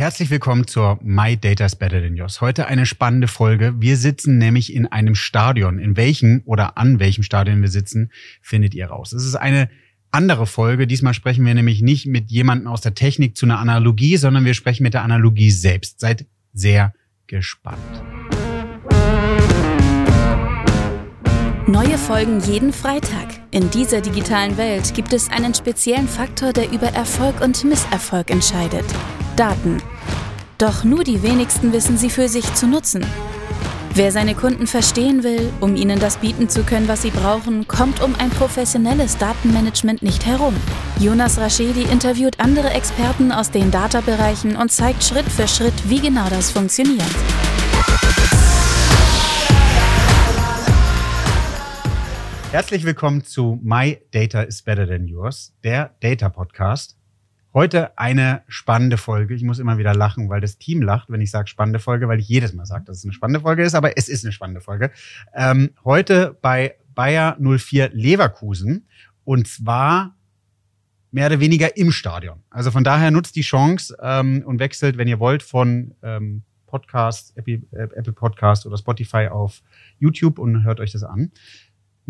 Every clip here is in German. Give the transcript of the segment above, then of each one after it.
Herzlich willkommen zur My Data is Better Than Yours. Heute eine spannende Folge. Wir sitzen nämlich in einem Stadion. In welchem oder an welchem Stadion wir sitzen, findet ihr raus. Es ist eine andere Folge. Diesmal sprechen wir nämlich nicht mit jemandem aus der Technik zu einer Analogie, sondern wir sprechen mit der Analogie selbst. Seid sehr gespannt. Neue Folgen jeden Freitag. In dieser digitalen Welt gibt es einen speziellen Faktor, der über Erfolg und Misserfolg entscheidet. Daten. Doch nur die wenigsten wissen sie für sich zu nutzen. Wer seine Kunden verstehen will, um ihnen das bieten zu können, was sie brauchen, kommt um ein professionelles Datenmanagement nicht herum. Jonas Raschedi interviewt andere Experten aus den Data-Bereichen und zeigt Schritt für Schritt, wie genau das funktioniert. Herzlich willkommen zu My Data is Better Than Yours, der Data Podcast. Heute eine spannende Folge. Ich muss immer wieder lachen, weil das Team lacht, wenn ich sage spannende Folge, weil ich jedes Mal sage, dass es eine spannende Folge ist, aber es ist eine spannende Folge. Ähm, heute bei Bayer 04 Leverkusen und zwar mehr oder weniger im Stadion. Also von daher nutzt die Chance ähm, und wechselt, wenn ihr wollt, von ähm, Podcast, Apple, äh, Apple Podcast oder Spotify auf YouTube und hört euch das an.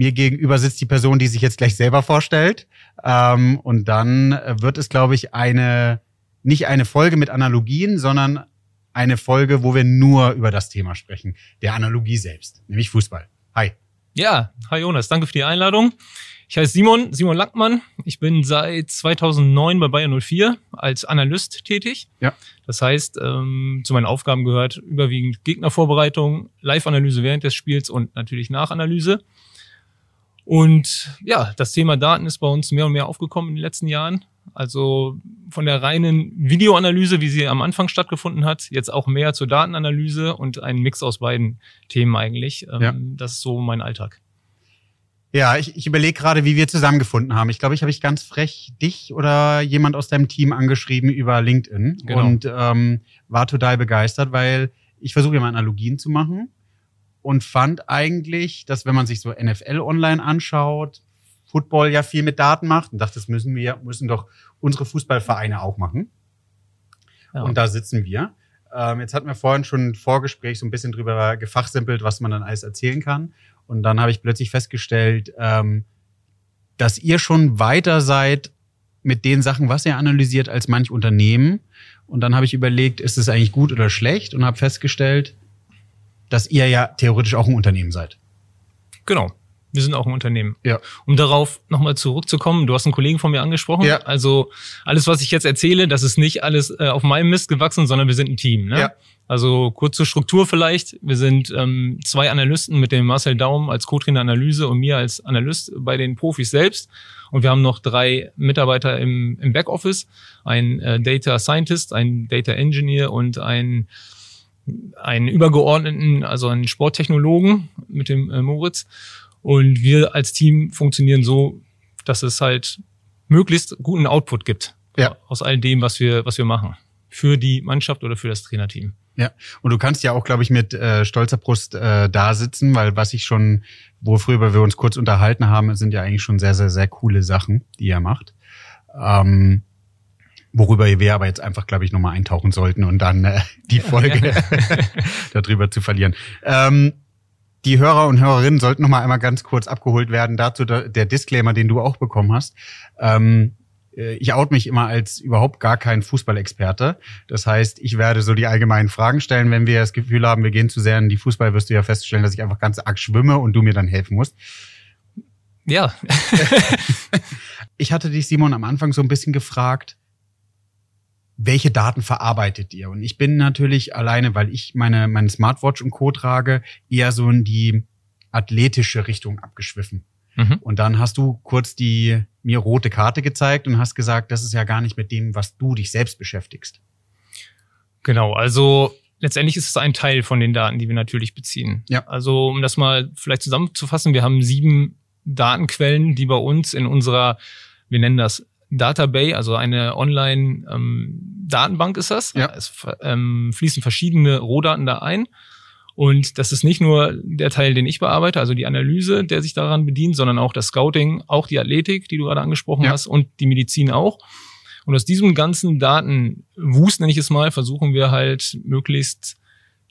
Mir gegenüber sitzt die Person, die sich jetzt gleich selber vorstellt. Ähm, und dann wird es, glaube ich, eine, nicht eine Folge mit Analogien, sondern eine Folge, wo wir nur über das Thema sprechen. Der Analogie selbst, nämlich Fußball. Hi. Ja, hi Jonas, danke für die Einladung. Ich heiße Simon, Simon Lackmann. Ich bin seit 2009 bei Bayern 04 als Analyst tätig. Ja. Das heißt, ähm, zu meinen Aufgaben gehört überwiegend Gegnervorbereitung, Live-Analyse während des Spiels und natürlich Nachanalyse. Und ja, das Thema Daten ist bei uns mehr und mehr aufgekommen in den letzten Jahren. Also von der reinen Videoanalyse, wie sie am Anfang stattgefunden hat, jetzt auch mehr zur Datenanalyse und ein Mix aus beiden Themen eigentlich. Ähm, ja. Das ist so mein Alltag. Ja, ich, ich überlege gerade, wie wir zusammengefunden haben. Ich glaube, ich habe ich ganz frech dich oder jemand aus deinem Team angeschrieben über LinkedIn genau. und ähm, war total begeistert, weil ich versuche immer Analogien zu machen und fand eigentlich, dass wenn man sich so NFL online anschaut, Football ja viel mit Daten macht und dachte, das müssen wir, müssen doch unsere Fußballvereine auch machen. Ja. Und da sitzen wir. Ähm, jetzt hatten wir vorhin schon ein Vorgespräch so ein bisschen drüber gefachsimpelt, was man dann alles erzählen kann. Und dann habe ich plötzlich festgestellt, ähm, dass ihr schon weiter seid mit den Sachen, was ihr analysiert, als manch Unternehmen. Und dann habe ich überlegt, ist es eigentlich gut oder schlecht? Und habe festgestellt, dass ihr ja theoretisch auch ein Unternehmen seid. Genau. Wir sind auch ein Unternehmen. Ja. Um darauf nochmal zurückzukommen, du hast einen Kollegen von mir angesprochen. Ja. Also alles, was ich jetzt erzähle, das ist nicht alles äh, auf meinem Mist gewachsen, sondern wir sind ein Team. Ne? Ja. Also kurz zur Struktur vielleicht. Wir sind ähm, zwei Analysten mit dem Marcel Daum als Co-Trainer Analyse und mir als Analyst bei den Profis selbst. Und wir haben noch drei Mitarbeiter im, im Backoffice. Ein äh, Data Scientist, ein Data Engineer und ein einen übergeordneten, also einen Sporttechnologen mit dem äh, Moritz. Und wir als Team funktionieren so, dass es halt möglichst guten Output gibt. Ja. Aus all dem, was wir, was wir machen. Für die Mannschaft oder für das Trainerteam. Ja, und du kannst ja auch, glaube ich, mit äh, stolzer Brust äh, da sitzen, weil was ich schon, worüber wir uns kurz unterhalten haben, sind ja eigentlich schon sehr, sehr, sehr coole Sachen, die er macht. Ähm, Worüber wir aber jetzt einfach, glaube ich, nochmal eintauchen sollten und dann äh, die Folge darüber zu verlieren. Ähm, die Hörer und Hörerinnen sollten nochmal einmal ganz kurz abgeholt werden. Dazu der, Disclaimer, den du auch bekommen hast. Ähm, äh, ich out mich immer als überhaupt gar kein Fußballexperte. Das heißt, ich werde so die allgemeinen Fragen stellen. Wenn wir das Gefühl haben, wir gehen zu sehr in die Fußball, wirst du ja feststellen, dass ich einfach ganz arg schwimme und du mir dann helfen musst. Ja. ich hatte dich, Simon, am Anfang so ein bisschen gefragt, welche Daten verarbeitet ihr? Und ich bin natürlich alleine, weil ich meine, meine Smartwatch und Co. trage, eher so in die athletische Richtung abgeschwiffen. Mhm. Und dann hast du kurz die mir rote Karte gezeigt und hast gesagt, das ist ja gar nicht mit dem, was du dich selbst beschäftigst. Genau, also letztendlich ist es ein Teil von den Daten, die wir natürlich beziehen. Ja. Also um das mal vielleicht zusammenzufassen, wir haben sieben Datenquellen, die bei uns in unserer, wir nennen das Database, also eine Online-Datenbank ähm, ist das. Ja. Es ähm, fließen verschiedene Rohdaten da ein. Und das ist nicht nur der Teil, den ich bearbeite, also die Analyse, der sich daran bedient, sondern auch das Scouting, auch die Athletik, die du gerade angesprochen ja. hast, und die Medizin auch. Und aus diesem ganzen Datenwust, nenne ich es mal, versuchen wir halt möglichst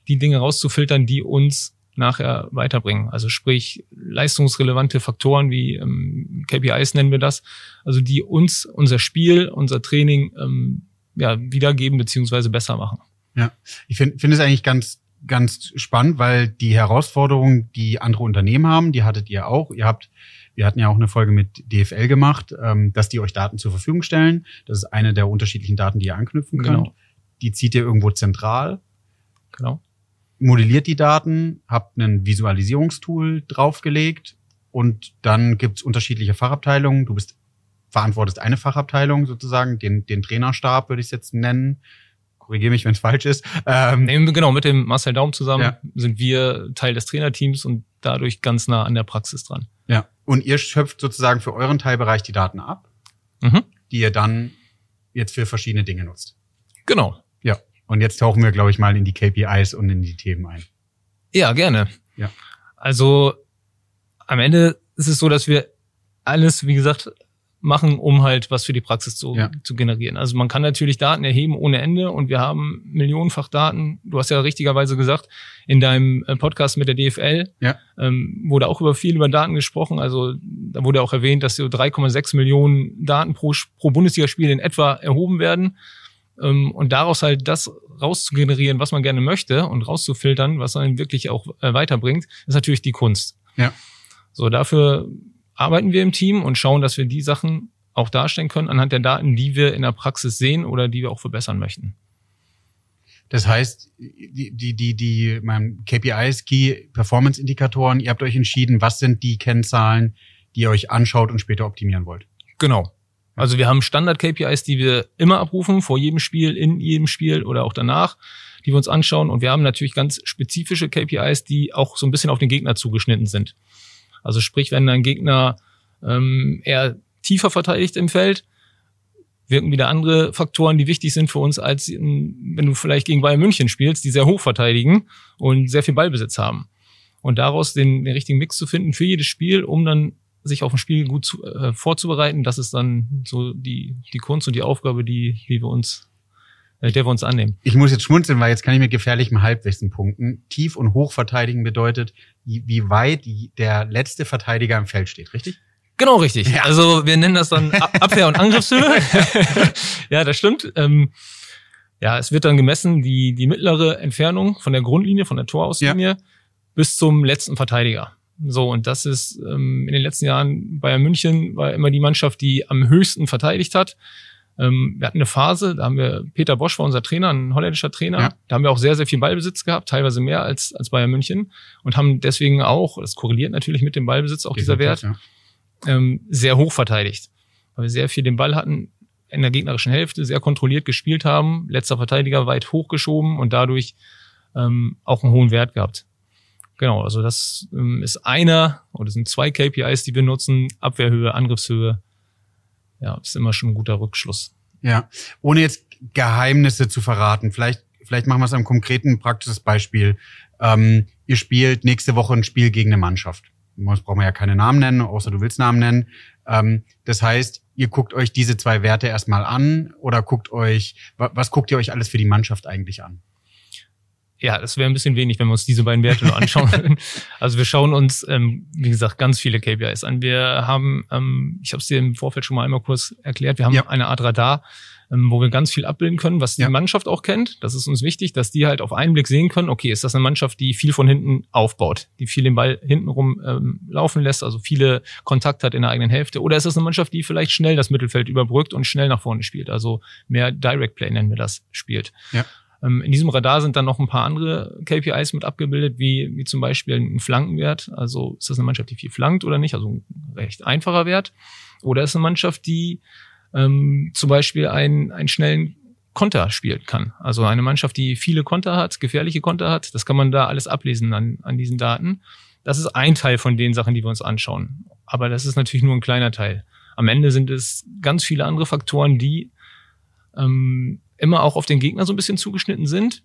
die Dinge rauszufiltern, die uns nachher weiterbringen. Also sprich leistungsrelevante Faktoren wie ähm, KPIs nennen wir das, also die uns unser Spiel, unser Training ähm, ja, wiedergeben beziehungsweise besser machen. Ja, ich finde find es eigentlich ganz ganz spannend, weil die Herausforderungen, die andere Unternehmen haben, die hattet ihr auch. Ihr habt, wir hatten ja auch eine Folge mit DFL gemacht, ähm, dass die euch Daten zur Verfügung stellen. Das ist eine der unterschiedlichen Daten, die ihr anknüpfen könnt. Genau. Die zieht ihr irgendwo zentral. Genau. Modelliert die Daten, habt ein Visualisierungstool draufgelegt und dann gibt's unterschiedliche Fachabteilungen. Du bist verantwortest eine Fachabteilung sozusagen, den, den Trainerstab würde ich es jetzt nennen korrigiere mich, wenn es falsch ist. Ähm, nee, genau, mit dem Marcel Daum zusammen ja. sind wir Teil des Trainerteams und dadurch ganz nah an der Praxis dran. Ja. Und ihr schöpft sozusagen für euren Teilbereich die Daten ab, mhm. die ihr dann jetzt für verschiedene Dinge nutzt. Genau. Und jetzt tauchen wir, glaube ich, mal in die KPIs und in die Themen ein. Ja, gerne. Ja. Also am Ende ist es so, dass wir alles, wie gesagt, machen, um halt was für die Praxis zu, ja. zu generieren. Also man kann natürlich Daten erheben ohne Ende und wir haben millionenfach Daten. Du hast ja richtigerweise gesagt, in deinem äh, Podcast mit der DFL ja. ähm, wurde auch über viel über Daten gesprochen. Also da wurde auch erwähnt, dass so 3,6 Millionen Daten pro, pro Bundesligaspiel in etwa erhoben werden. Ähm, und daraus halt das rauszugenerieren, was man gerne möchte und rauszufiltern, was einen wirklich auch äh, weiterbringt, ist natürlich die Kunst. Ja. So, dafür arbeiten wir im Team und schauen, dass wir die Sachen auch darstellen können anhand der Daten, die wir in der Praxis sehen oder die wir auch verbessern möchten. Das heißt, die, die, die, die mein KPIs, Key Performance Indikatoren, ihr habt euch entschieden, was sind die Kennzahlen, die ihr euch anschaut und später optimieren wollt. Genau. Also wir haben Standard-KPIs, die wir immer abrufen, vor jedem Spiel, in jedem Spiel oder auch danach, die wir uns anschauen. Und wir haben natürlich ganz spezifische KPIs, die auch so ein bisschen auf den Gegner zugeschnitten sind. Also sprich, wenn ein Gegner ähm, eher tiefer verteidigt im Feld, wirken wieder andere Faktoren, die wichtig sind für uns, als in, wenn du vielleicht gegen Bayern München spielst, die sehr hoch verteidigen und sehr viel Ballbesitz haben. Und daraus den, den richtigen Mix zu finden für jedes Spiel, um dann sich auf ein Spiel gut zu, äh, vorzubereiten, das ist dann so die, die Kunst und die Aufgabe, die, die wir uns äh, der wir uns annehmen. Ich muss jetzt schmunzeln, weil jetzt kann ich mit gefährlichem Halbwissen punkten. Tief und hoch verteidigen bedeutet, wie weit der letzte Verteidiger im Feld steht, richtig? Genau richtig. Ja. Also wir nennen das dann Abwehr- und Angriffshöhe. ja, das stimmt. Ähm, ja, es wird dann gemessen, die, die mittlere Entfernung von der Grundlinie, von der Torauslinie ja. bis zum letzten Verteidiger. So, und das ist ähm, in den letzten Jahren Bayern München war immer die Mannschaft, die am höchsten verteidigt hat. Ähm, wir hatten eine Phase, da haben wir, Peter Bosch war unser Trainer, ein holländischer Trainer, ja. da haben wir auch sehr, sehr viel Ballbesitz gehabt, teilweise mehr als, als Bayern München und haben deswegen auch, das korreliert natürlich mit dem Ballbesitz, auch dieser Wert, ja. ähm, sehr hoch verteidigt. Weil wir sehr viel den Ball hatten in der gegnerischen Hälfte, sehr kontrolliert gespielt haben, letzter Verteidiger weit hochgeschoben und dadurch ähm, auch einen hohen Wert gehabt. Genau, also das ähm, ist einer oder sind zwei KPIs, die wir nutzen, Abwehrhöhe, Angriffshöhe, ja, ist immer schon ein guter Rückschluss. Ja, ohne jetzt Geheimnisse zu verraten, vielleicht, vielleicht machen wir es am konkreten praktisches Beispiel. Ähm, ihr spielt nächste Woche ein Spiel gegen eine Mannschaft. Sonst braucht man ja keine Namen nennen, außer du willst Namen nennen. Ähm, das heißt, ihr guckt euch diese zwei Werte erstmal an oder guckt euch, was guckt ihr euch alles für die Mannschaft eigentlich an? Ja, das wäre ein bisschen wenig, wenn wir uns diese beiden Werte nur anschauen. also wir schauen uns, ähm, wie gesagt, ganz viele KPIs an. Wir haben, ähm, ich habe es dir im Vorfeld schon mal einmal kurz erklärt, wir haben ja. eine Art Radar, ähm, wo wir ganz viel abbilden können, was die ja. Mannschaft auch kennt. Das ist uns wichtig, dass die halt auf einen Blick sehen können, okay, ist das eine Mannschaft, die viel von hinten aufbaut, die viel den Ball hintenrum ähm, laufen lässt, also viele Kontakt hat in der eigenen Hälfte, oder ist das eine Mannschaft, die vielleicht schnell das Mittelfeld überbrückt und schnell nach vorne spielt, also mehr Direct Play nennen wir das, spielt. Ja. Ähm, in diesem Radar sind dann noch ein paar andere KPIs mit abgebildet, wie, wie zum Beispiel ein Flankenwert. Also ist das eine Mannschaft, die viel flankt oder nicht? Also ein recht einfacher Wert. Oder ist eine Mannschaft, die ähm, zum Beispiel einen, einen schnellen Konter spielen kann. Also eine Mannschaft, die viele Konter hat, gefährliche Konter hat, das kann man da alles ablesen an, an diesen Daten. Das ist ein Teil von den Sachen, die wir uns anschauen. Aber das ist natürlich nur ein kleiner Teil. Am Ende sind es ganz viele andere Faktoren, die ähm, immer auch auf den Gegner so ein bisschen zugeschnitten sind,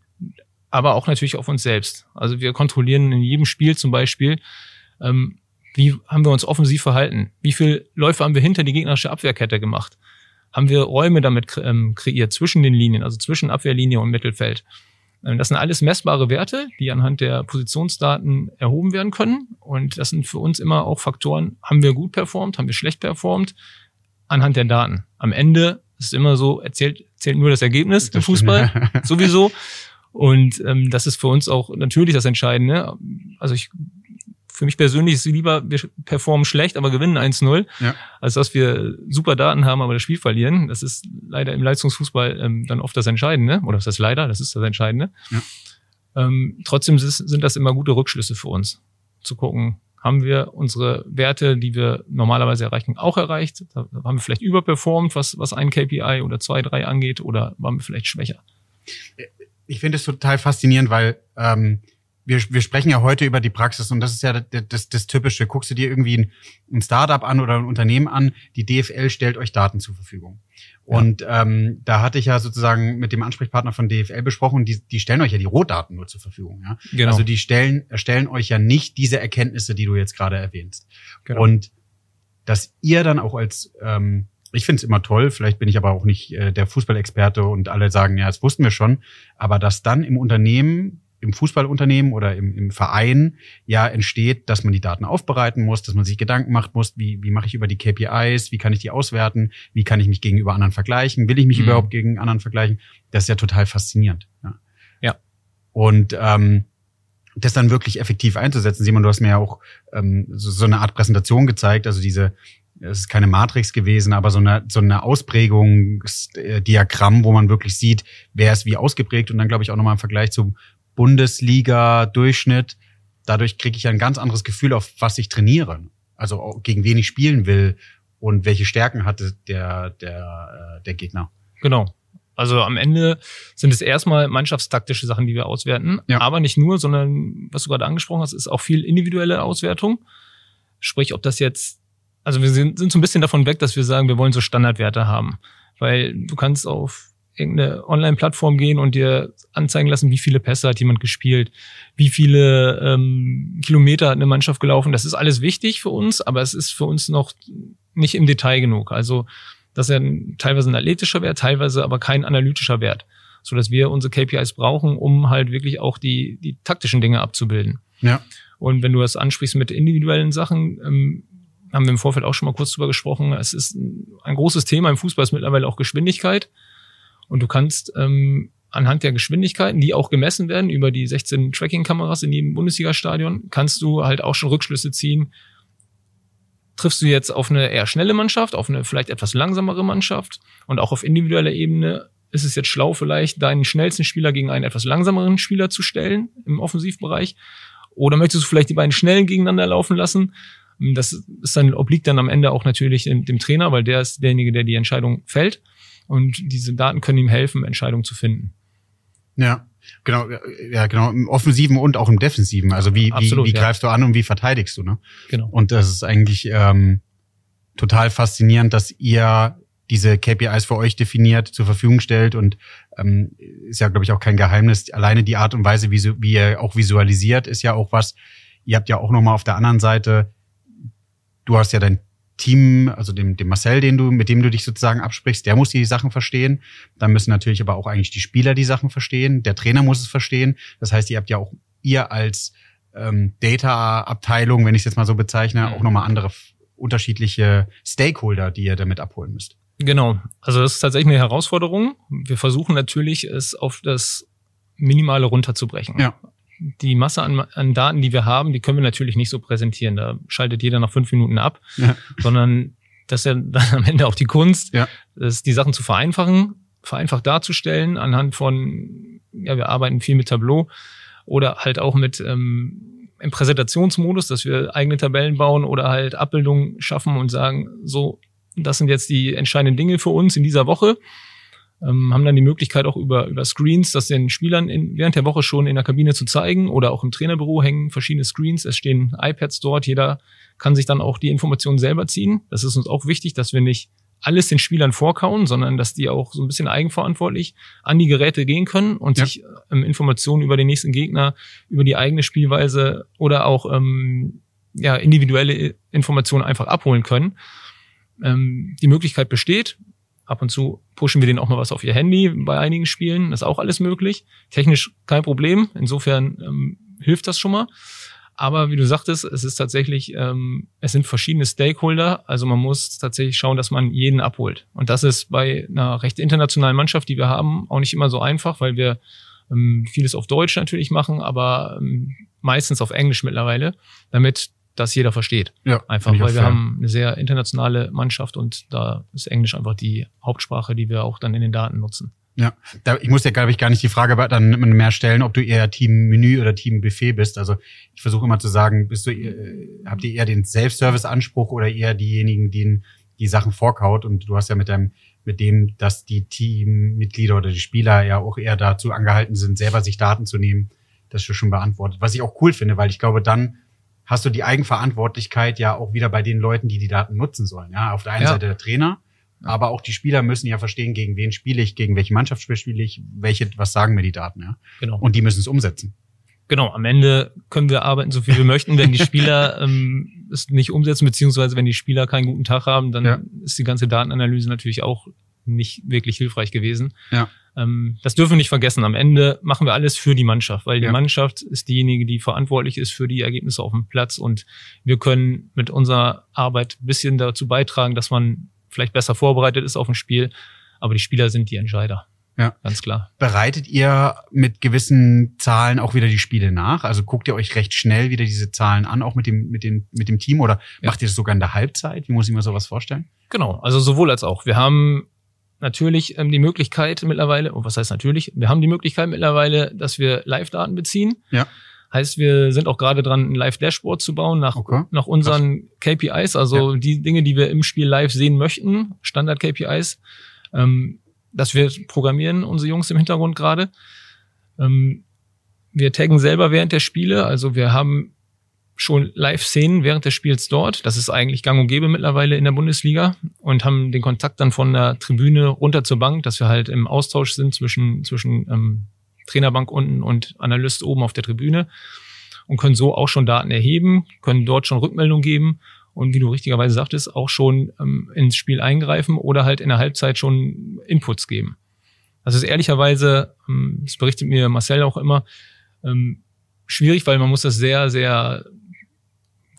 aber auch natürlich auf uns selbst. Also wir kontrollieren in jedem Spiel zum Beispiel, ähm, wie haben wir uns offensiv verhalten? Wie viel Läufe haben wir hinter die gegnerische Abwehrkette gemacht? haben wir Räume damit ähm, kreiert zwischen den Linien, also zwischen Abwehrlinie und Mittelfeld. Ähm, das sind alles messbare Werte, die anhand der Positionsdaten erhoben werden können. Und das sind für uns immer auch Faktoren, haben wir gut performt, haben wir schlecht performt, anhand der Daten. Am Ende ist immer so, erzählt, zählt nur das Ergebnis das im Fußball, sowieso. Und ähm, das ist für uns auch natürlich das Entscheidende. Also ich für mich persönlich ist es lieber, wir performen schlecht, aber gewinnen 1-0, ja. als dass wir super Daten haben, aber das Spiel verlieren. Das ist leider im Leistungsfußball ähm, dann oft das Entscheidende. Oder ist das leider? Das ist das Entscheidende. Ja. Ähm, trotzdem sind das immer gute Rückschlüsse für uns, zu gucken, haben wir unsere Werte, die wir normalerweise erreichen, auch erreicht? Da haben wir vielleicht überperformt, was, was ein KPI oder zwei, drei angeht, oder waren wir vielleicht schwächer? Ich finde es total faszinierend, weil ähm, wir, wir sprechen ja heute über die Praxis und das ist ja das, das, das Typische. Guckst du dir irgendwie ein, ein Startup an oder ein Unternehmen an, die DFL stellt euch Daten zur Verfügung. Ja. Und ähm, da hatte ich ja sozusagen mit dem Ansprechpartner von DFL besprochen, die, die stellen euch ja die Rohdaten nur zur Verfügung. Ja? Genau. Also die stellen, erstellen euch ja nicht diese Erkenntnisse, die du jetzt gerade erwähnst. Genau. Und dass ihr dann auch als ähm, ich finde es immer toll, vielleicht bin ich aber auch nicht äh, der Fußballexperte und alle sagen, ja, das wussten wir schon, aber dass dann im Unternehmen im Fußballunternehmen oder im, im Verein ja entsteht, dass man die Daten aufbereiten muss, dass man sich Gedanken machen muss, wie, wie mache ich über die KPIs, wie kann ich die auswerten, wie kann ich mich gegenüber anderen vergleichen, will ich mich mhm. überhaupt gegen anderen vergleichen? Das ist ja total faszinierend. Ja. ja. Und ähm, das dann wirklich effektiv einzusetzen. Simon, du hast mir ja auch ähm, so, so eine Art Präsentation gezeigt, also diese es ist keine Matrix gewesen, aber so eine, so eine Ausprägungsdiagramm, wo man wirklich sieht, wer ist wie ausgeprägt und dann glaube ich auch nochmal im Vergleich zum Bundesliga-Durchschnitt. Dadurch kriege ich ein ganz anderes Gefühl, auf was ich trainiere. Also gegen wen ich spielen will und welche Stärken hatte der, der, äh, der Gegner. Genau. Also am Ende sind es erstmal mannschaftstaktische Sachen, die wir auswerten. Ja. Aber nicht nur, sondern was du gerade angesprochen hast, ist auch viel individuelle Auswertung. Sprich, ob das jetzt, also wir sind, sind so ein bisschen davon weg, dass wir sagen, wir wollen so Standardwerte haben. Weil du kannst auf irgendeine Online-Plattform gehen und dir anzeigen lassen, wie viele Pässe hat jemand gespielt, wie viele ähm, Kilometer hat eine Mannschaft gelaufen. Das ist alles wichtig für uns, aber es ist für uns noch nicht im Detail genug. Also das ist ja teilweise ein athletischer Wert, teilweise aber kein analytischer Wert, so dass wir unsere KPIs brauchen, um halt wirklich auch die die taktischen Dinge abzubilden. Ja. Und wenn du das ansprichst mit individuellen Sachen, ähm, haben wir im Vorfeld auch schon mal kurz drüber gesprochen. Es ist ein großes Thema im Fußball ist mittlerweile auch Geschwindigkeit. Und du kannst ähm, anhand der Geschwindigkeiten, die auch gemessen werden über die 16 Tracking-Kameras in jedem Bundesliga-Stadion, kannst du halt auch schon Rückschlüsse ziehen. Triffst du jetzt auf eine eher schnelle Mannschaft, auf eine vielleicht etwas langsamere Mannschaft und auch auf individueller Ebene ist es jetzt schlau, vielleicht deinen schnellsten Spieler gegen einen etwas langsameren Spieler zu stellen im Offensivbereich? Oder möchtest du vielleicht die beiden schnellen gegeneinander laufen lassen? Das ist dann, obliegt dann am Ende auch natürlich dem, dem Trainer, weil der ist derjenige, der die Entscheidung fällt. Und diese Daten können ihm helfen, Entscheidungen zu finden. Ja, genau, ja, genau, im Offensiven und auch im Defensiven. Also wie, Absolut, wie, wie ja. greifst du an und wie verteidigst du, ne? Genau. Und das ist eigentlich ähm, total faszinierend, dass ihr diese KPIs für euch definiert, zur Verfügung stellt und ähm, ist ja, glaube ich, auch kein Geheimnis. Alleine die Art und Weise, wie, wie ihr auch visualisiert, ist ja auch was. Ihr habt ja auch nochmal auf der anderen Seite, du hast ja dein Team, also dem, dem Marcel, den du, mit dem du dich sozusagen absprichst, der muss die Sachen verstehen. Dann müssen natürlich aber auch eigentlich die Spieler die Sachen verstehen. Der Trainer muss es verstehen. Das heißt, ihr habt ja auch ihr als ähm, Data-Abteilung, wenn ich es jetzt mal so bezeichne, mhm. auch nochmal andere unterschiedliche Stakeholder, die ihr damit abholen müsst. Genau. Also das ist tatsächlich eine Herausforderung. Wir versuchen natürlich, es auf das Minimale runterzubrechen. Ja die Masse an, an Daten, die wir haben, die können wir natürlich nicht so präsentieren. Da schaltet jeder nach fünf Minuten ab, ja. sondern das ist ja dann am Ende auch die Kunst, ja. das die Sachen zu vereinfachen, vereinfacht darzustellen anhand von, ja, wir arbeiten viel mit Tableau oder halt auch mit ähm, im Präsentationsmodus, dass wir eigene Tabellen bauen oder halt Abbildungen schaffen und sagen, so, das sind jetzt die entscheidenden Dinge für uns in dieser Woche ähm, haben dann die Möglichkeit auch über, über Screens, das den Spielern in, während der Woche schon in der Kabine zu zeigen oder auch im Trainerbüro hängen verschiedene Screens. Es stehen iPads dort. Jeder kann sich dann auch die Informationen selber ziehen. Das ist uns auch wichtig, dass wir nicht alles den Spielern vorkauen, sondern dass die auch so ein bisschen eigenverantwortlich an die Geräte gehen können und ja. sich ähm, Informationen über den nächsten Gegner, über die eigene Spielweise oder auch ähm, ja, individuelle Informationen einfach abholen können. Ähm, die Möglichkeit besteht Ab und zu pushen wir denen auch mal was auf ihr Handy bei einigen Spielen. Das ist auch alles möglich. Technisch kein Problem. Insofern ähm, hilft das schon mal. Aber wie du sagtest, es ist tatsächlich, ähm, es sind verschiedene Stakeholder. Also man muss tatsächlich schauen, dass man jeden abholt. Und das ist bei einer recht internationalen Mannschaft, die wir haben, auch nicht immer so einfach, weil wir ähm, vieles auf Deutsch natürlich machen, aber ähm, meistens auf Englisch mittlerweile, damit das jeder versteht. Ja, einfach, weil wir fair. haben eine sehr internationale Mannschaft und da ist Englisch einfach die Hauptsprache, die wir auch dann in den Daten nutzen. Ja, da, ich muss ja, glaube ich, gar nicht die Frage dann mehr stellen, ob du eher Team Menü oder Team Buffet bist. Also ich versuche immer zu sagen, bist du, äh, habt ihr eher den Self-Service-Anspruch oder eher diejenigen, die die Sachen vorkaut? Und du hast ja mit deinem, mit dem, dass die Teammitglieder oder die Spieler ja auch eher dazu angehalten sind, selber sich Daten zu nehmen, das ist schon beantwortet. Was ich auch cool finde, weil ich glaube, dann hast du die Eigenverantwortlichkeit ja auch wieder bei den Leuten, die die Daten nutzen sollen. Ja, auf der einen ja. Seite der Trainer, aber auch die Spieler müssen ja verstehen, gegen wen spiele ich, gegen welche Mannschaft spiele ich, welche, was sagen mir die Daten, ja. Genau. Und die müssen es umsetzen. Genau, am Ende können wir arbeiten, so viel wir möchten. Wenn die Spieler ähm, es nicht umsetzen, beziehungsweise wenn die Spieler keinen guten Tag haben, dann ja. ist die ganze Datenanalyse natürlich auch nicht wirklich hilfreich gewesen. Ja. Ähm, das dürfen wir nicht vergessen. Am Ende machen wir alles für die Mannschaft, weil die ja. Mannschaft ist diejenige, die verantwortlich ist für die Ergebnisse auf dem Platz und wir können mit unserer Arbeit bisschen dazu beitragen, dass man vielleicht besser vorbereitet ist auf ein Spiel, aber die Spieler sind die Entscheider. Ja, ganz klar. Bereitet ihr mit gewissen Zahlen auch wieder die Spiele nach? Also guckt ihr euch recht schnell wieder diese Zahlen an, auch mit dem, mit dem, mit dem Team oder ja. macht ihr das sogar in der Halbzeit? Wie muss ich mir sowas vorstellen? Genau, also sowohl als auch. Wir haben natürlich ähm, die Möglichkeit mittlerweile, und was heißt natürlich? Wir haben die Möglichkeit mittlerweile, dass wir Live-Daten beziehen. Ja. Heißt, wir sind auch gerade dran, ein Live-Dashboard zu bauen nach, okay. nach unseren Krass. KPIs, also ja. die Dinge, die wir im Spiel live sehen möchten, Standard-KPIs. Ähm, das wir programmieren, unsere Jungs im Hintergrund gerade. Ähm, wir taggen selber während der Spiele, also wir haben schon Live-Szenen während des Spiels dort. Das ist eigentlich gang und gäbe mittlerweile in der Bundesliga und haben den Kontakt dann von der Tribüne runter zur Bank, dass wir halt im Austausch sind zwischen, zwischen ähm, Trainerbank unten und Analyst oben auf der Tribüne und können so auch schon Daten erheben, können dort schon Rückmeldung geben und wie du richtigerweise sagtest, auch schon ähm, ins Spiel eingreifen oder halt in der Halbzeit schon Inputs geben. Das ist ehrlicherweise, ähm, das berichtet mir Marcel auch immer, ähm, schwierig, weil man muss das sehr, sehr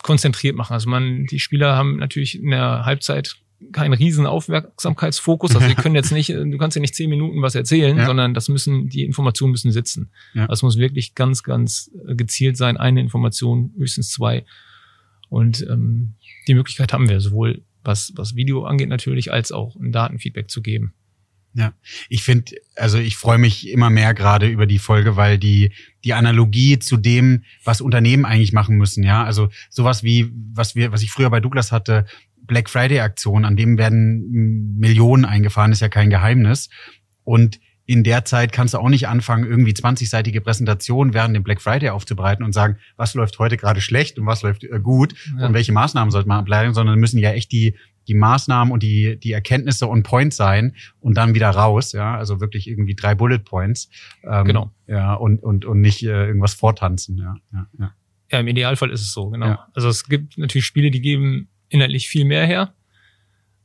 konzentriert machen. Also man, die Spieler haben natürlich in der Halbzeit keinen riesen Aufmerksamkeitsfokus. Also die können jetzt nicht, du kannst ja nicht zehn Minuten was erzählen, ja. sondern das müssen, die Informationen müssen sitzen. Ja. Das muss wirklich ganz, ganz gezielt sein. Eine Information, höchstens zwei. Und ähm, die Möglichkeit haben wir sowohl was, was Video angeht natürlich, als auch ein Datenfeedback zu geben. Ja, ich finde, also ich freue mich immer mehr gerade über die Folge, weil die die Analogie zu dem, was Unternehmen eigentlich machen müssen, ja, also sowas wie was wir, was ich früher bei Douglas hatte, Black Friday Aktion, an dem werden Millionen eingefahren, ist ja kein Geheimnis. Und in der Zeit kannst du auch nicht anfangen, irgendwie 20-seitige Präsentationen während dem Black Friday aufzubereiten und sagen, was läuft heute gerade schlecht und was läuft äh, gut ja. und welche Maßnahmen sollte man ableiten, sondern müssen ja echt die die Maßnahmen und die, die Erkenntnisse on point sein und dann wieder raus, ja, also wirklich irgendwie drei Bullet Points. Ähm, genau. Ja, und, und, und nicht äh, irgendwas vortanzen, ja, ja, ja. Ja, im Idealfall ist es so, genau. Ja. Also es gibt natürlich Spiele, die geben inhaltlich viel mehr her.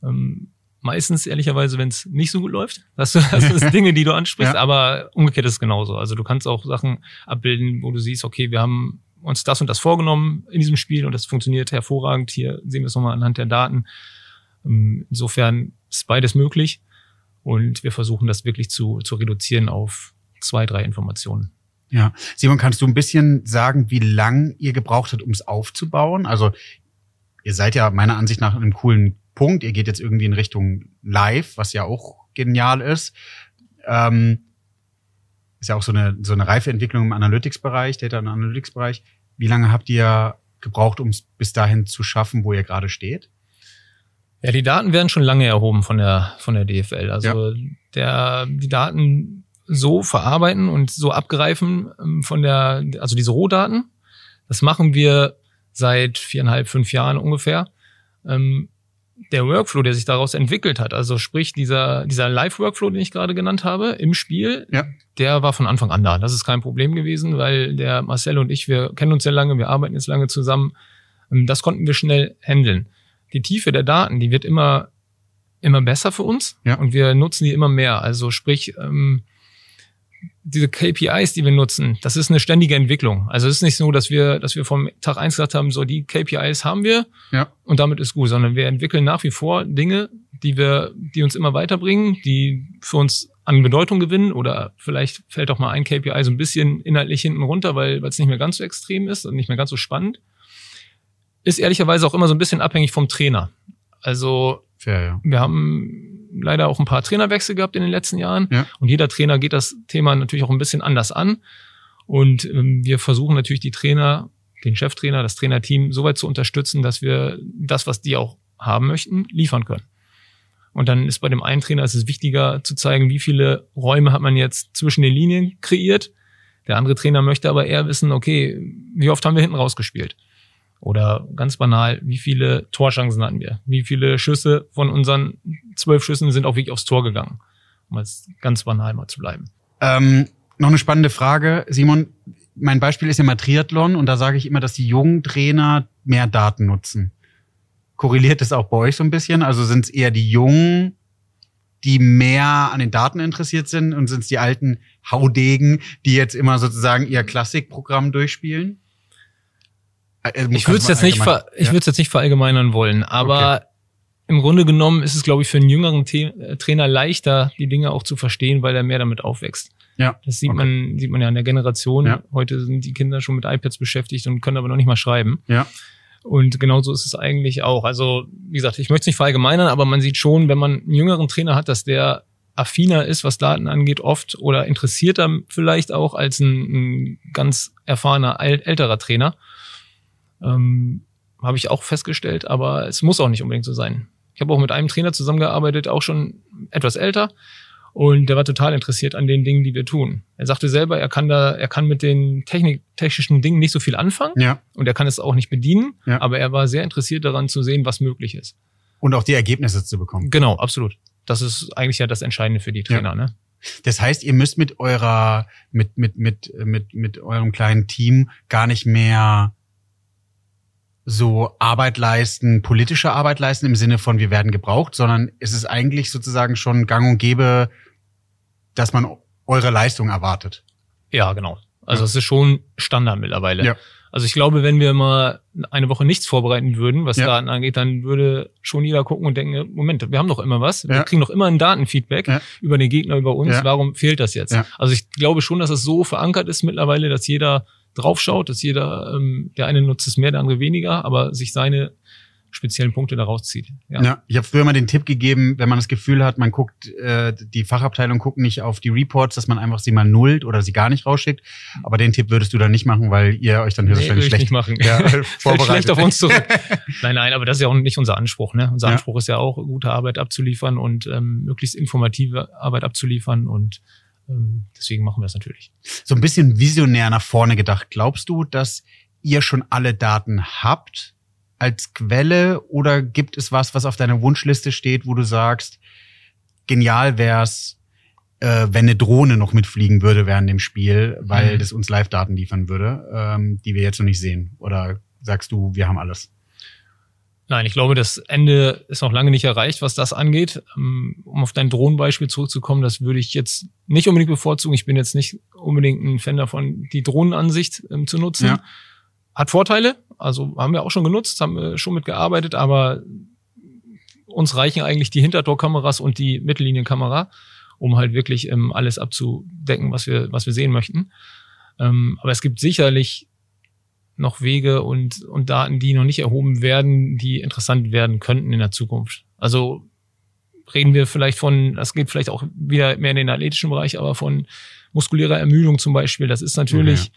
Ähm, meistens ehrlicherweise, wenn es nicht so gut läuft. Das, das sind Dinge, die du ansprichst, ja. aber umgekehrt ist es genauso. Also du kannst auch Sachen abbilden, wo du siehst, okay, wir haben uns das und das vorgenommen in diesem Spiel und das funktioniert hervorragend. Hier sehen wir es nochmal anhand der Daten. Ähm, insofern ist beides möglich und wir versuchen das wirklich zu, zu reduzieren auf zwei, drei Informationen. Ja, Simon, kannst du ein bisschen sagen, wie lang ihr gebraucht habt, um es aufzubauen? Also ihr seid ja meiner Ansicht nach in einem coolen Punkt. Ihr geht jetzt irgendwie in Richtung Live, was ja auch genial ist. Ähm, ist ja auch so eine, so eine reife Entwicklung im Analytics-Bereich, Data- und Analytics-Bereich. Wie lange habt ihr gebraucht, um es bis dahin zu schaffen, wo ihr gerade steht? Ja, die Daten werden schon lange erhoben von der, von der DFL. Also ja. der, die Daten so verarbeiten und so abgreifen ähm, von der, also diese Rohdaten, das machen wir seit viereinhalb, fünf Jahren ungefähr. Ähm, der Workflow, der sich daraus entwickelt hat, also sprich dieser, dieser Live-Workflow, den ich gerade genannt habe, im Spiel, ja. der war von Anfang an da. Das ist kein Problem gewesen, weil der Marcel und ich, wir kennen uns sehr lange, wir arbeiten jetzt lange zusammen. Ähm, das konnten wir schnell handeln die Tiefe der Daten, die wird immer immer besser für uns ja. und wir nutzen die immer mehr. Also sprich, ähm, diese KPIs, die wir nutzen, das ist eine ständige Entwicklung. Also es ist nicht so, dass wir, dass wir vom Tag eins gesagt haben, so die KPIs haben wir ja. und damit ist gut, sondern wir entwickeln nach wie vor Dinge, die wir, die uns immer weiterbringen, die für uns an Bedeutung gewinnen oder vielleicht fällt auch mal ein KPI so ein bisschen inhaltlich hinten runter, weil weil es nicht mehr ganz so extrem ist und nicht mehr ganz so spannend. Ist ehrlicherweise auch immer so ein bisschen abhängig vom Trainer. Also Fair, ja. wir haben leider auch ein paar Trainerwechsel gehabt in den letzten Jahren ja. und jeder Trainer geht das Thema natürlich auch ein bisschen anders an und ähm, wir versuchen natürlich die Trainer, den Cheftrainer, das Trainerteam so weit zu unterstützen, dass wir das, was die auch haben möchten, liefern können. Und dann ist bei dem einen Trainer ist es wichtiger zu zeigen, wie viele Räume hat man jetzt zwischen den Linien kreiert. Der andere Trainer möchte aber eher wissen, okay, wie oft haben wir hinten rausgespielt? Oder ganz banal, wie viele Torchancen hatten wir? Wie viele Schüsse von unseren zwölf Schüssen sind auch wirklich aufs Tor gegangen? Um jetzt ganz banal mal zu bleiben. Ähm, noch eine spannende Frage, Simon. Mein Beispiel ist immer Triathlon und da sage ich immer, dass die jungen Trainer mehr Daten nutzen. Korreliert das auch bei euch so ein bisschen? Also sind es eher die Jungen, die mehr an den Daten interessiert sind und sind es die alten Haudegen, die jetzt immer sozusagen ihr Klassikprogramm durchspielen? Äh, ich würde es jetzt nicht, ver ich würde es jetzt nicht verallgemeinern wollen, aber okay. im Grunde genommen ist es, glaube ich, für einen jüngeren The äh, Trainer leichter, die Dinge auch zu verstehen, weil er mehr damit aufwächst. Ja. Das sieht okay. man, sieht man ja in der Generation. Ja. Heute sind die Kinder schon mit iPads beschäftigt und können aber noch nicht mal schreiben. Ja. Und genauso ist es eigentlich auch. Also, wie gesagt, ich möchte es nicht verallgemeinern, aber man sieht schon, wenn man einen jüngeren Trainer hat, dass der affiner ist, was Daten angeht, oft oder interessierter vielleicht auch als ein, ein ganz erfahrener älterer Trainer. Ähm, Habe ich auch festgestellt, aber es muss auch nicht unbedingt so sein. Ich habe auch mit einem Trainer zusammengearbeitet, auch schon etwas älter. Und der war total interessiert an den Dingen, die wir tun. Er sagte selber, er kann da, er kann mit den Technik, technischen Dingen nicht so viel anfangen. Ja. Und er kann es auch nicht bedienen. Ja. Aber er war sehr interessiert daran zu sehen, was möglich ist. Und auch die Ergebnisse zu bekommen. Genau, absolut. Das ist eigentlich ja das Entscheidende für die Trainer, ja. ne? Das heißt, ihr müsst mit eurer, mit, mit, mit, mit, mit eurem kleinen Team gar nicht mehr so Arbeit leisten, politische Arbeit leisten im Sinne von wir werden gebraucht, sondern es ist eigentlich sozusagen schon gang und gäbe, dass man eure Leistung erwartet. Ja, genau. Also es ist schon Standard mittlerweile. Ja. Also ich glaube, wenn wir mal eine Woche nichts vorbereiten würden, was ja. Daten angeht, dann würde schon jeder gucken und denken, Moment, wir haben doch immer was. Wir kriegen doch immer ein Datenfeedback über den Gegner, über uns. Warum fehlt das jetzt? Also ich glaube schon, dass es so verankert ist mittlerweile, dass jeder draufschaut, dass jeder, ähm, der eine nutzt es mehr, der andere weniger, aber sich seine speziellen Punkte daraus zieht. Ja, ja ich habe früher mal den Tipp gegeben, wenn man das Gefühl hat, man guckt, äh, die Fachabteilung guckt nicht auf die Reports, dass man einfach sie mal nullt oder sie gar nicht rausschickt. Aber den Tipp würdest du dann nicht machen, weil ihr euch dann höchstwahrscheinlich nee, schlecht nicht machen. Ja, vorbereitet. schlecht auf uns zurück. nein, nein, aber das ist ja auch nicht unser Anspruch. Ne? Unser Anspruch ist ja auch, gute Arbeit abzuliefern und ähm, möglichst informative Arbeit abzuliefern und deswegen machen wir es natürlich. So ein bisschen visionär nach vorne gedacht. Glaubst du, dass ihr schon alle Daten habt als Quelle oder gibt es was, was auf deiner Wunschliste steht, wo du sagst, genial wär's, äh, wenn eine Drohne noch mitfliegen würde während dem Spiel, weil mhm. das uns Live-Daten liefern würde, ähm, die wir jetzt noch nicht sehen? Oder sagst du, wir haben alles? Nein, ich glaube, das Ende ist noch lange nicht erreicht, was das angeht. Ähm, um auf dein Drohnenbeispiel zurückzukommen, das würde ich jetzt nicht unbedingt bevorzugen. Ich bin jetzt nicht unbedingt ein Fan davon, die Drohnenansicht ähm, zu nutzen. Ja. Hat Vorteile, also haben wir auch schon genutzt, haben wir schon mitgearbeitet, aber uns reichen eigentlich die Hintertorkameras und die Mittellinienkamera, um halt wirklich ähm, alles abzudecken, was wir, was wir sehen möchten. Ähm, aber es gibt sicherlich noch Wege und, und Daten, die noch nicht erhoben werden, die interessant werden könnten in der Zukunft. Also reden wir vielleicht von, das geht vielleicht auch wieder mehr in den athletischen Bereich, aber von muskulärer Ermüdung zum Beispiel. Das ist natürlich, okay.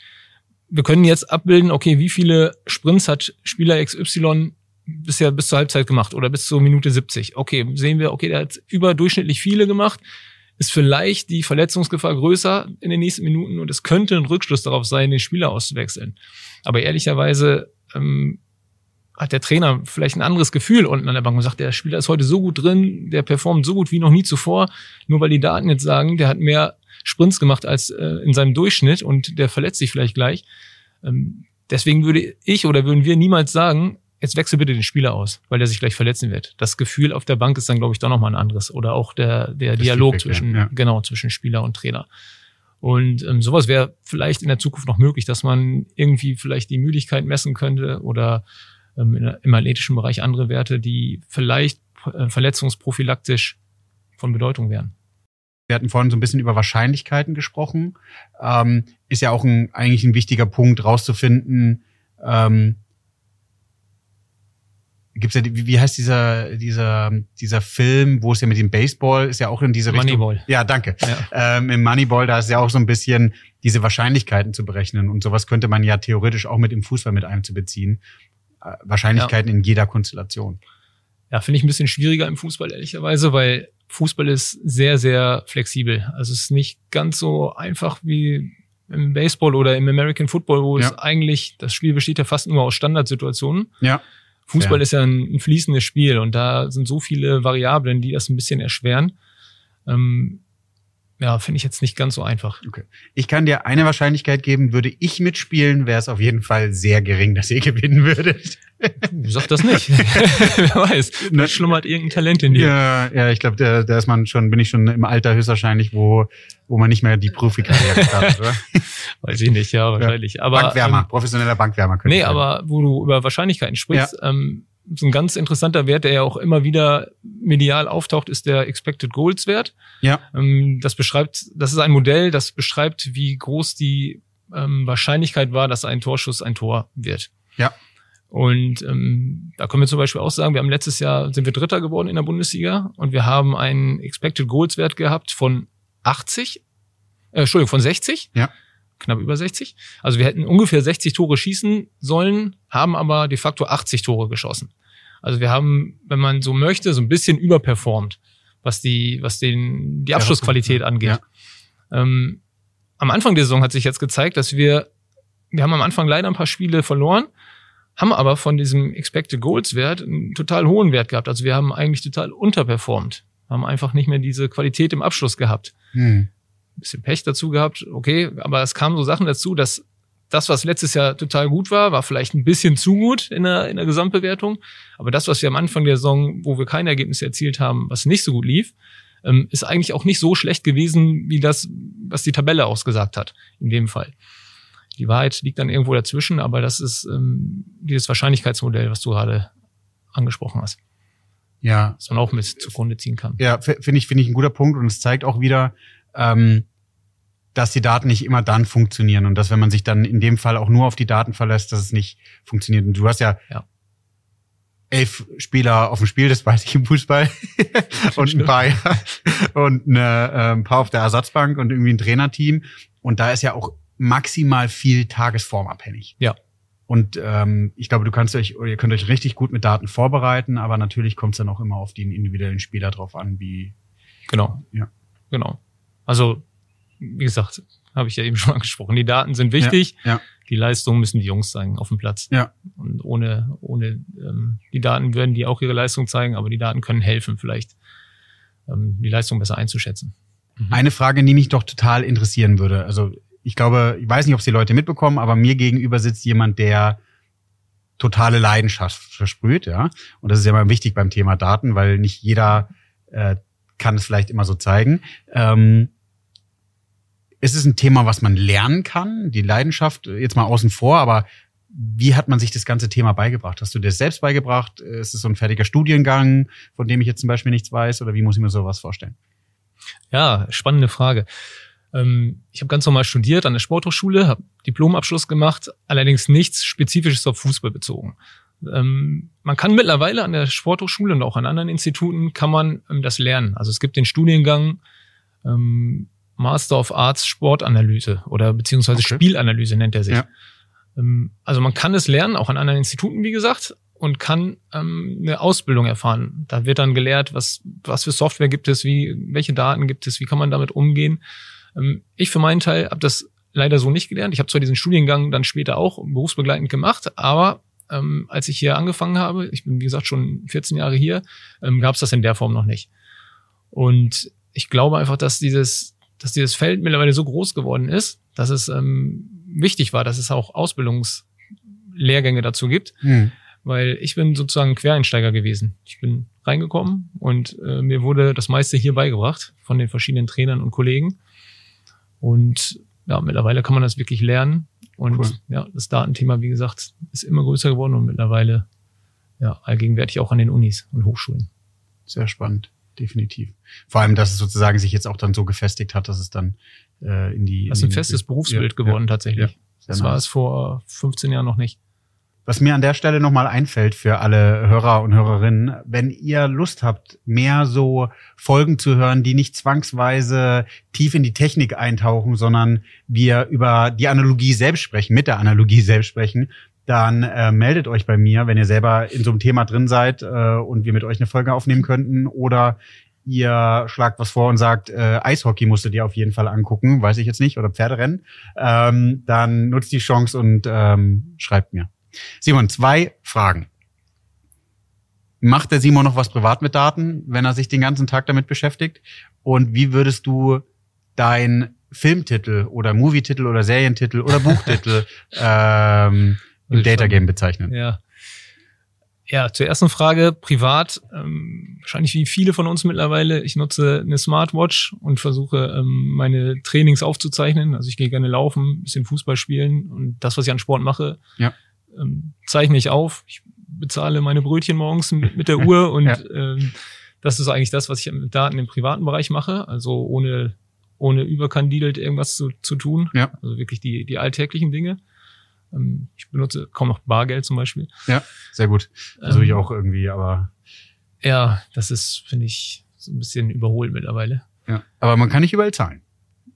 wir können jetzt abbilden, okay, wie viele Sprints hat Spieler XY bisher bis zur Halbzeit gemacht oder bis zur Minute 70. Okay, sehen wir, okay, der hat überdurchschnittlich viele gemacht ist vielleicht die Verletzungsgefahr größer in den nächsten Minuten und es könnte ein Rückschluss darauf sein, den Spieler auszuwechseln. Aber ehrlicherweise ähm, hat der Trainer vielleicht ein anderes Gefühl unten an der Bank und sagt, der Spieler ist heute so gut drin, der performt so gut wie noch nie zuvor, nur weil die Daten jetzt sagen, der hat mehr Sprints gemacht als äh, in seinem Durchschnitt und der verletzt sich vielleicht gleich. Ähm, deswegen würde ich oder würden wir niemals sagen, jetzt wechsel bitte den Spieler aus, weil der sich gleich verletzen wird. Das Gefühl auf der Bank ist dann, glaube ich, doch nochmal ein anderes. Oder auch der, der Dialog Feedback, zwischen, ja. genau, zwischen Spieler und Trainer. Und ähm, sowas wäre vielleicht in der Zukunft noch möglich, dass man irgendwie vielleicht die Müdigkeit messen könnte oder ähm, im athletischen Bereich andere Werte, die vielleicht äh, verletzungsprophylaktisch von Bedeutung wären. Wir hatten vorhin so ein bisschen über Wahrscheinlichkeiten gesprochen. Ähm, ist ja auch ein, eigentlich ein wichtiger Punkt, rauszufinden, ähm, gibt's ja, wie, wie heißt dieser, dieser, dieser Film, wo es ja mit dem Baseball ist ja auch in diese Richtung. Moneyball. Ja, danke. Ja. Ähm, Im Moneyball, da ist ja auch so ein bisschen diese Wahrscheinlichkeiten zu berechnen und sowas könnte man ja theoretisch auch mit dem Fußball mit einzubeziehen. Äh, Wahrscheinlichkeiten ja. in jeder Konstellation. Ja, finde ich ein bisschen schwieriger im Fußball, ehrlicherweise, weil Fußball ist sehr, sehr flexibel. Also es ist nicht ganz so einfach wie im Baseball oder im American Football, wo ja. es eigentlich, das Spiel besteht ja fast nur aus Standardsituationen. Ja. Fußball ja. ist ja ein, ein, fließendes Spiel und da sind so viele Variablen, die das ein bisschen erschweren. Ähm, ja, finde ich jetzt nicht ganz so einfach. Okay. Ich kann dir eine Wahrscheinlichkeit geben, würde ich mitspielen, wäre es auf jeden Fall sehr gering, dass ihr gewinnen würdet. Sag das nicht. Wer weiß, da ne? schlummert irgendein Talent in dir. Ja, ja, ich glaube, da, da ist man schon, bin ich schon im Alter höchstwahrscheinlich, wo, wo man nicht mehr die Profikarriere hat, oder? Weiß ich nicht, ja, wahrscheinlich. Ja. Aber, Bankwärmer, ähm, professioneller Bankwärmer. Nee, aber wo du über Wahrscheinlichkeiten sprichst, ja. ähm, so ein ganz interessanter Wert, der ja auch immer wieder medial auftaucht, ist der Expected Goals Wert. Ja. Ähm, das beschreibt, das ist ein Modell, das beschreibt, wie groß die ähm, Wahrscheinlichkeit war, dass ein Torschuss ein Tor wird. Ja. Und ähm, da können wir zum Beispiel auch sagen, wir haben letztes Jahr sind wir Dritter geworden in der Bundesliga und wir haben einen Expected Goals Wert gehabt von 80, äh, Entschuldigung, von 60. Ja knapp über 60. Also wir hätten ungefähr 60 Tore schießen sollen, haben aber de facto 80 Tore geschossen. Also wir haben, wenn man so möchte, so ein bisschen überperformt, was die, was den, die Abschlussqualität angeht. Ja. Ähm, am Anfang der Saison hat sich jetzt gezeigt, dass wir, wir haben am Anfang leider ein paar Spiele verloren, haben aber von diesem Expected Goals Wert einen total hohen Wert gehabt. Also wir haben eigentlich total unterperformt, haben einfach nicht mehr diese Qualität im Abschluss gehabt. Hm bisschen Pech dazu gehabt, okay, aber es kamen so Sachen dazu, dass das, was letztes Jahr total gut war, war vielleicht ein bisschen zu gut in der, in der Gesamtbewertung. Aber das, was wir am Anfang der Saison, wo wir keine Ergebnisse erzielt haben, was nicht so gut lief, ähm, ist eigentlich auch nicht so schlecht gewesen, wie das, was die Tabelle ausgesagt hat, in dem Fall. Die Wahrheit liegt dann irgendwo dazwischen, aber das ist ähm, dieses Wahrscheinlichkeitsmodell, was du gerade angesprochen hast. Ja. Was man auch mit zugrunde ziehen kann. Ja, finde ich, finde ich ein guter Punkt und es zeigt auch wieder, ähm, dass die Daten nicht immer dann funktionieren und dass wenn man sich dann in dem Fall auch nur auf die Daten verlässt, dass es nicht funktioniert. Und du hast ja, ja. elf Spieler auf dem Spiel, das weiß ich im Fußball, und ein paar und eine, äh, ein paar auf der Ersatzbank und irgendwie ein Trainerteam. Und da ist ja auch maximal viel tagesformabhängig. Ja. Und ähm, ich glaube, du kannst euch, ihr könnt euch richtig gut mit Daten vorbereiten, aber natürlich kommt es dann auch immer auf den individuellen Spieler drauf an, wie. Genau. Ja. Genau. Also wie gesagt, habe ich ja eben schon angesprochen, die Daten sind wichtig. Ja, ja. Die Leistungen müssen die Jungs zeigen auf dem Platz. Ja. Und ohne, ohne ähm, die Daten würden die auch ihre Leistung zeigen, aber die Daten können helfen, vielleicht ähm, die Leistung besser einzuschätzen. Mhm. Eine Frage, die mich doch total interessieren würde. Also ich glaube, ich weiß nicht, ob es die Leute mitbekommen, aber mir gegenüber sitzt jemand, der totale Leidenschaft versprüht, ja. Und das ist ja immer wichtig beim Thema Daten, weil nicht jeder äh, kann es vielleicht immer so zeigen. Ähm, ist es ein Thema, was man lernen kann? Die Leidenschaft jetzt mal außen vor, aber wie hat man sich das ganze Thema beigebracht? Hast du dir das selbst beigebracht? Ist es so ein fertiger Studiengang, von dem ich jetzt zum Beispiel nichts weiß? Oder wie muss ich mir sowas vorstellen? Ja, spannende Frage. Ähm, ich habe ganz normal studiert an der Sporthochschule, habe Diplomabschluss gemacht, allerdings nichts Spezifisches auf Fußball bezogen. Ähm, man kann mittlerweile an der Sporthochschule und auch an anderen Instituten kann man ähm, das lernen. Also es gibt den Studiengang Master of Arts Sportanalyse oder beziehungsweise okay. Spielanalyse nennt er sich. Ja. Ähm, also man kann es lernen, auch an anderen Instituten, wie gesagt, und kann ähm, eine Ausbildung erfahren. Da wird dann gelehrt, was, was für Software gibt es, wie, welche Daten gibt es, wie kann man damit umgehen. Ähm, ich für meinen Teil habe das leider so nicht gelernt. Ich habe zwar diesen Studiengang dann später auch berufsbegleitend gemacht, aber ähm, als ich hier angefangen habe, ich bin wie gesagt schon 14 Jahre hier, ähm, gab es das in der Form noch nicht. Und ich glaube einfach, dass dieses dass dieses Feld mittlerweile so groß geworden ist, dass es ähm, wichtig war, dass es auch Ausbildungslehrgänge dazu gibt. Mhm. weil ich bin sozusagen Quereinsteiger gewesen. Ich bin reingekommen und äh, mir wurde das meiste hier beigebracht von den verschiedenen Trainern und Kollegen. Und ja, mittlerweile kann man das wirklich lernen. Und cool. ja, das Datenthema, wie gesagt, ist immer größer geworden und mittlerweile ja, allgegenwärtig auch an den Unis und Hochschulen. Sehr spannend, definitiv. Vor allem, dass es sozusagen sich jetzt auch dann so gefestigt hat, dass es dann äh, in die. Das ist ein festes Berufsbild ja, geworden ja, tatsächlich. Ja, das nice. war es vor 15 Jahren noch nicht. Was mir an der Stelle nochmal einfällt für alle Hörer und Hörerinnen, wenn ihr Lust habt, mehr so Folgen zu hören, die nicht zwangsweise tief in die Technik eintauchen, sondern wir über die Analogie selbst sprechen, mit der Analogie selbst sprechen, dann äh, meldet euch bei mir, wenn ihr selber in so einem Thema drin seid äh, und wir mit euch eine Folge aufnehmen könnten oder ihr schlagt was vor und sagt, äh, Eishockey musst du dir auf jeden Fall angucken, weiß ich jetzt nicht, oder Pferderennen, ähm, dann nutzt die Chance und ähm, schreibt mir. Simon, zwei Fragen. Macht der Simon noch was privat mit Daten, wenn er sich den ganzen Tag damit beschäftigt? Und wie würdest du dein Filmtitel oder Movietitel oder Serientitel oder Buchtitel ähm, im Datagame bezeichnen? Ja. Ja, zur ersten Frage, privat, ähm, wahrscheinlich wie viele von uns mittlerweile, ich nutze eine Smartwatch und versuche ähm, meine Trainings aufzuzeichnen. Also ich gehe gerne laufen, bisschen Fußball spielen und das, was ich an Sport mache, ja ähm, zeichne ich auf. Ich bezahle meine Brötchen morgens mit, mit der Uhr und ja. ähm, das ist eigentlich das, was ich mit Daten im privaten Bereich mache. Also ohne, ohne überkandidelt irgendwas zu, zu tun. Ja. Also wirklich die, die alltäglichen Dinge. Ähm, ich benutze kaum noch Bargeld zum Beispiel. Ja, sehr gut. Versuche ich ähm, auch irgendwie, aber. Ja, das ist, finde ich, so ein bisschen überholt mittlerweile. Ja. Aber man kann nicht überall zahlen.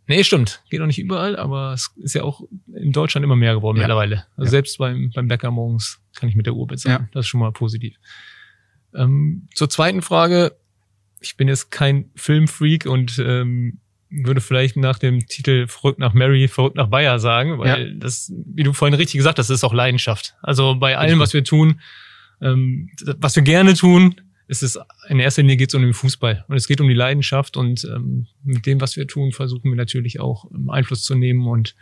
Nee, stimmt. Geht auch nicht überall, aber es ist ja auch in Deutschland immer mehr geworden ja. mittlerweile. Also ja. selbst beim, beim Bäcker morgens kann ich mit der Uhr bezahlen. Ja. Das ist schon mal positiv. Ähm, zur zweiten Frage. Ich bin jetzt kein Filmfreak und ähm, würde vielleicht nach dem Titel Verrückt nach Mary, Verrückt nach Bayer sagen, weil ja. das, wie du vorhin richtig gesagt hast, das ist auch Leidenschaft. Also bei allem, was wir tun, ähm, was wir gerne tun, es ist in erster Linie geht es um den Fußball und es geht um die Leidenschaft und ähm, mit dem, was wir tun, versuchen wir natürlich auch ähm, Einfluss zu nehmen und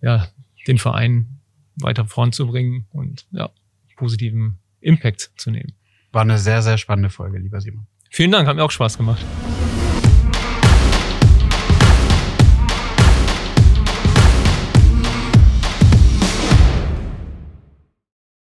ja den Verein weiter voranzubringen und ja positiven Impact zu nehmen. War eine sehr sehr spannende Folge, lieber Simon. Vielen Dank, hat mir auch Spaß gemacht.